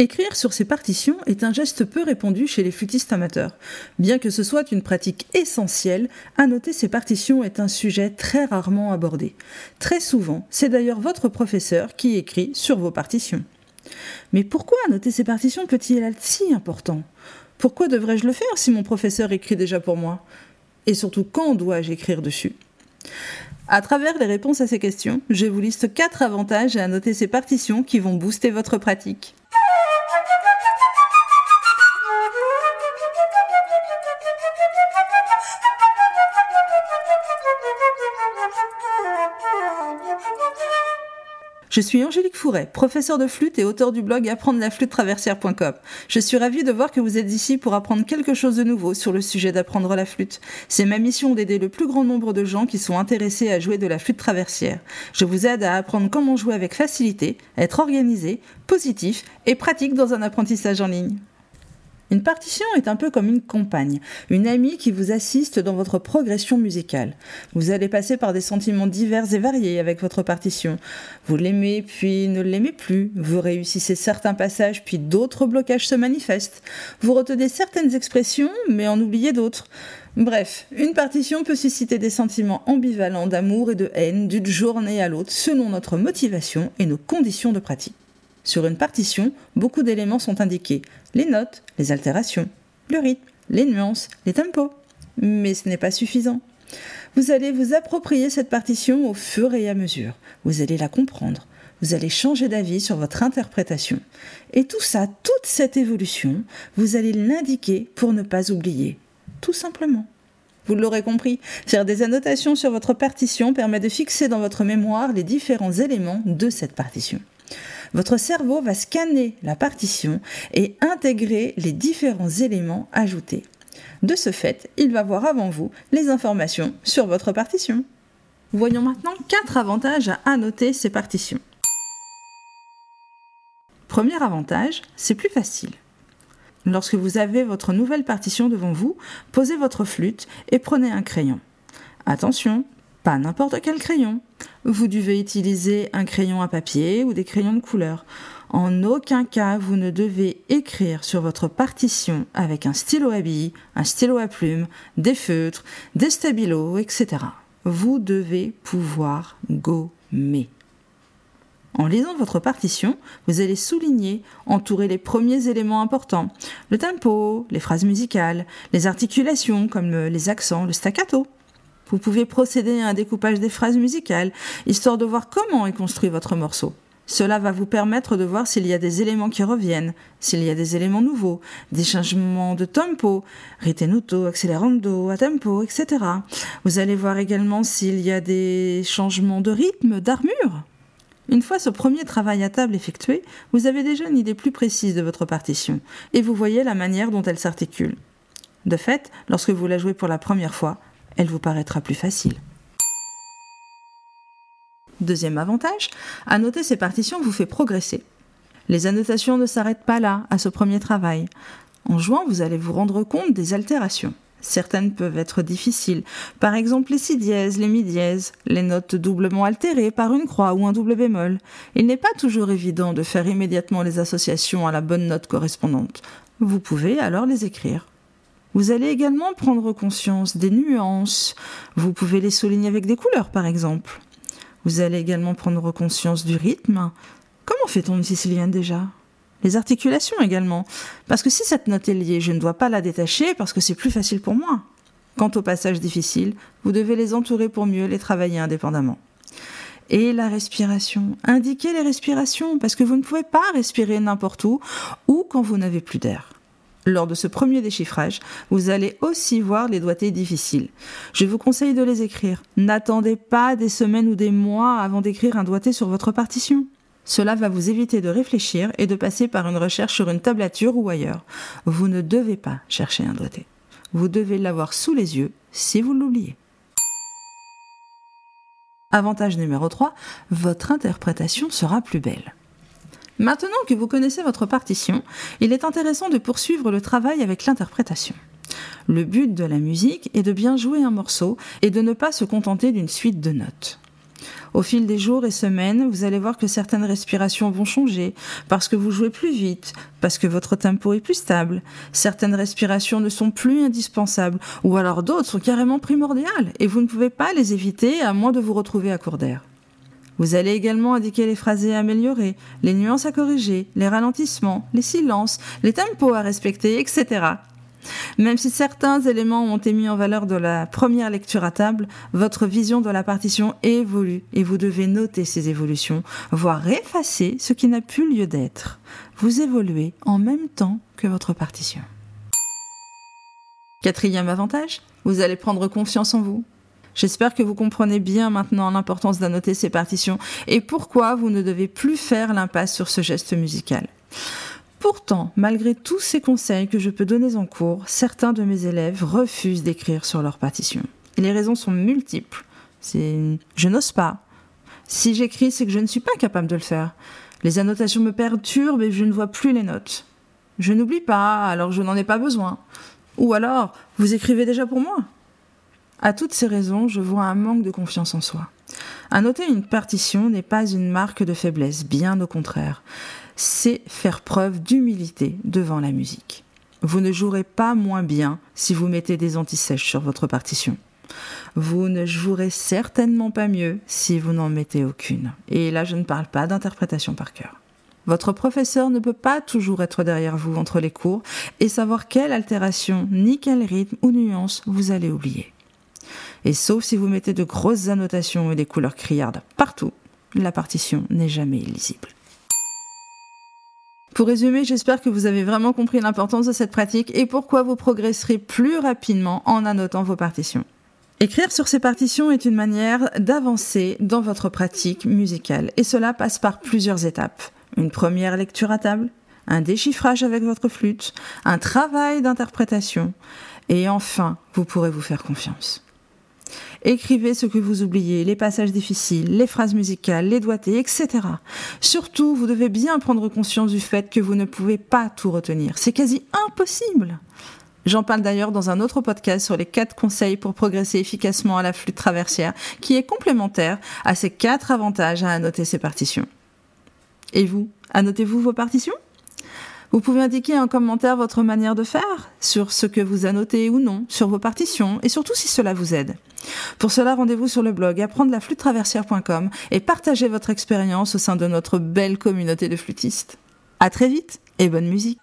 Écrire sur ses partitions est un geste peu répandu chez les flûtistes amateurs. Bien que ce soit une pratique essentielle, annoter ses partitions est un sujet très rarement abordé. Très souvent, c'est d'ailleurs votre professeur qui écrit sur vos partitions. Mais pourquoi annoter ses partitions peut-il être si important? Pourquoi devrais-je le faire si mon professeur écrit déjà pour moi? Et surtout, quand dois-je écrire dessus? À travers les réponses à ces questions, je vous liste 4 avantages à annoter ces partitions qui vont booster votre pratique. Je suis Angélique Fouret, professeure de flûte et auteur du blog apprendre la flûte traversière.com. Je suis ravie de voir que vous êtes ici pour apprendre quelque chose de nouveau sur le sujet d'apprendre la flûte. C'est ma mission d'aider le plus grand nombre de gens qui sont intéressés à jouer de la flûte traversière. Je vous aide à apprendre comment jouer avec facilité, être organisé, positif et pratique dans un apprentissage en ligne. Une partition est un peu comme une compagne, une amie qui vous assiste dans votre progression musicale. Vous allez passer par des sentiments divers et variés avec votre partition. Vous l'aimez puis ne l'aimez plus. Vous réussissez certains passages puis d'autres blocages se manifestent. Vous retenez certaines expressions mais en oubliez d'autres. Bref, une partition peut susciter des sentiments ambivalents d'amour et de haine d'une journée à l'autre selon notre motivation et nos conditions de pratique. Sur une partition, beaucoup d'éléments sont indiqués les notes, les altérations, le rythme, les nuances, les tempos. Mais ce n'est pas suffisant. Vous allez vous approprier cette partition au fur et à mesure. Vous allez la comprendre. Vous allez changer d'avis sur votre interprétation. Et tout ça, toute cette évolution, vous allez l'indiquer pour ne pas oublier. Tout simplement. Vous l'aurez compris, faire des annotations sur votre partition permet de fixer dans votre mémoire les différents éléments de cette partition votre cerveau va scanner la partition et intégrer les différents éléments ajoutés. De ce fait, il va voir avant vous les informations sur votre partition. Voyons maintenant quatre avantages à annoter ces partitions. Premier avantage, c'est plus facile. Lorsque vous avez votre nouvelle partition devant vous, posez votre flûte et prenez un crayon. Attention, pas n'importe quel crayon. Vous devez utiliser un crayon à papier ou des crayons de couleur. En aucun cas, vous ne devez écrire sur votre partition avec un stylo à billes, un stylo à plumes, des feutres, des stabilos, etc. Vous devez pouvoir gommer. En lisant votre partition, vous allez souligner, entourer les premiers éléments importants, le tempo, les phrases musicales, les articulations comme les accents, le staccato. Vous pouvez procéder à un découpage des phrases musicales, histoire de voir comment est construit votre morceau. Cela va vous permettre de voir s'il y a des éléments qui reviennent, s'il y a des éléments nouveaux, des changements de tempo, ritenuto, accelerando, a tempo, etc. Vous allez voir également s'il y a des changements de rythme, d'armure. Une fois ce premier travail à table effectué, vous avez déjà une idée plus précise de votre partition, et vous voyez la manière dont elle s'articule. De fait, lorsque vous la jouez pour la première fois, elle vous paraîtra plus facile. Deuxième avantage, annoter ces partitions vous fait progresser. Les annotations ne s'arrêtent pas là, à ce premier travail. En jouant, vous allez vous rendre compte des altérations. Certaines peuvent être difficiles, par exemple les si dièses, les mi dièses, les notes doublement altérées par une croix ou un double bémol. Il n'est pas toujours évident de faire immédiatement les associations à la bonne note correspondante. Vous pouvez alors les écrire. Vous allez également prendre conscience des nuances. Vous pouvez les souligner avec des couleurs, par exemple. Vous allez également prendre conscience du rythme. Comment fait-on une sicilienne déjà? Les articulations également. Parce que si cette note est liée, je ne dois pas la détacher parce que c'est plus facile pour moi. Quant aux passages difficiles, vous devez les entourer pour mieux les travailler indépendamment. Et la respiration. Indiquez les respirations parce que vous ne pouvez pas respirer n'importe où ou quand vous n'avez plus d'air. Lors de ce premier déchiffrage, vous allez aussi voir les doigtés difficiles. Je vous conseille de les écrire. N'attendez pas des semaines ou des mois avant d'écrire un doigté sur votre partition. Cela va vous éviter de réfléchir et de passer par une recherche sur une tablature ou ailleurs. Vous ne devez pas chercher un doigté. Vous devez l'avoir sous les yeux si vous l'oubliez. Avantage numéro 3, votre interprétation sera plus belle. Maintenant que vous connaissez votre partition, il est intéressant de poursuivre le travail avec l'interprétation. Le but de la musique est de bien jouer un morceau et de ne pas se contenter d'une suite de notes. Au fil des jours et semaines, vous allez voir que certaines respirations vont changer parce que vous jouez plus vite, parce que votre tempo est plus stable. Certaines respirations ne sont plus indispensables ou alors d'autres sont carrément primordiales et vous ne pouvez pas les éviter à moins de vous retrouver à court d'air. Vous allez également indiquer les phrasés à améliorer, les nuances à corriger, les ralentissements, les silences, les tempos à respecter, etc. Même si certains éléments ont été mis en valeur de la première lecture à table, votre vision de la partition évolue et vous devez noter ces évolutions, voire effacer ce qui n'a plus lieu d'être. Vous évoluez en même temps que votre partition. Quatrième avantage, vous allez prendre confiance en vous. J'espère que vous comprenez bien maintenant l'importance d'annoter ces partitions et pourquoi vous ne devez plus faire l'impasse sur ce geste musical. Pourtant, malgré tous ces conseils que je peux donner en cours, certains de mes élèves refusent d'écrire sur leur partition. Et les raisons sont multiples. Je n'ose pas. Si j'écris, c'est que je ne suis pas capable de le faire. Les annotations me perturbent et je ne vois plus les notes. Je n'oublie pas, alors je n'en ai pas besoin. Ou alors, vous écrivez déjà pour moi. À toutes ces raisons, je vois un manque de confiance en soi. Annoter une partition n'est pas une marque de faiblesse, bien au contraire. C'est faire preuve d'humilité devant la musique. Vous ne jouerez pas moins bien si vous mettez des antisèches sur votre partition. Vous ne jouerez certainement pas mieux si vous n'en mettez aucune. Et là, je ne parle pas d'interprétation par cœur. Votre professeur ne peut pas toujours être derrière vous entre les cours et savoir quelle altération, ni quel rythme ou nuance vous allez oublier. Et sauf si vous mettez de grosses annotations et des couleurs criardes partout, la partition n'est jamais illisible. Pour résumer, j'espère que vous avez vraiment compris l'importance de cette pratique et pourquoi vous progresserez plus rapidement en annotant vos partitions. Écrire sur ces partitions est une manière d'avancer dans votre pratique musicale et cela passe par plusieurs étapes. Une première lecture à table, un déchiffrage avec votre flûte, un travail d'interprétation et enfin, vous pourrez vous faire confiance. Écrivez ce que vous oubliez, les passages difficiles, les phrases musicales, les doigtés, etc. Surtout, vous devez bien prendre conscience du fait que vous ne pouvez pas tout retenir. C'est quasi impossible. J'en parle d'ailleurs dans un autre podcast sur les quatre conseils pour progresser efficacement à la flûte traversière, qui est complémentaire à ces quatre avantages à annoter ces partitions. Et vous, annotez-vous vos partitions? Vous pouvez indiquer en commentaire votre manière de faire, sur ce que vous annotez ou non, sur vos partitions, et surtout si cela vous aide. Pour cela, rendez-vous sur le blog apprendre la flûte et partagez votre expérience au sein de notre belle communauté de flûtistes. À très vite et bonne musique!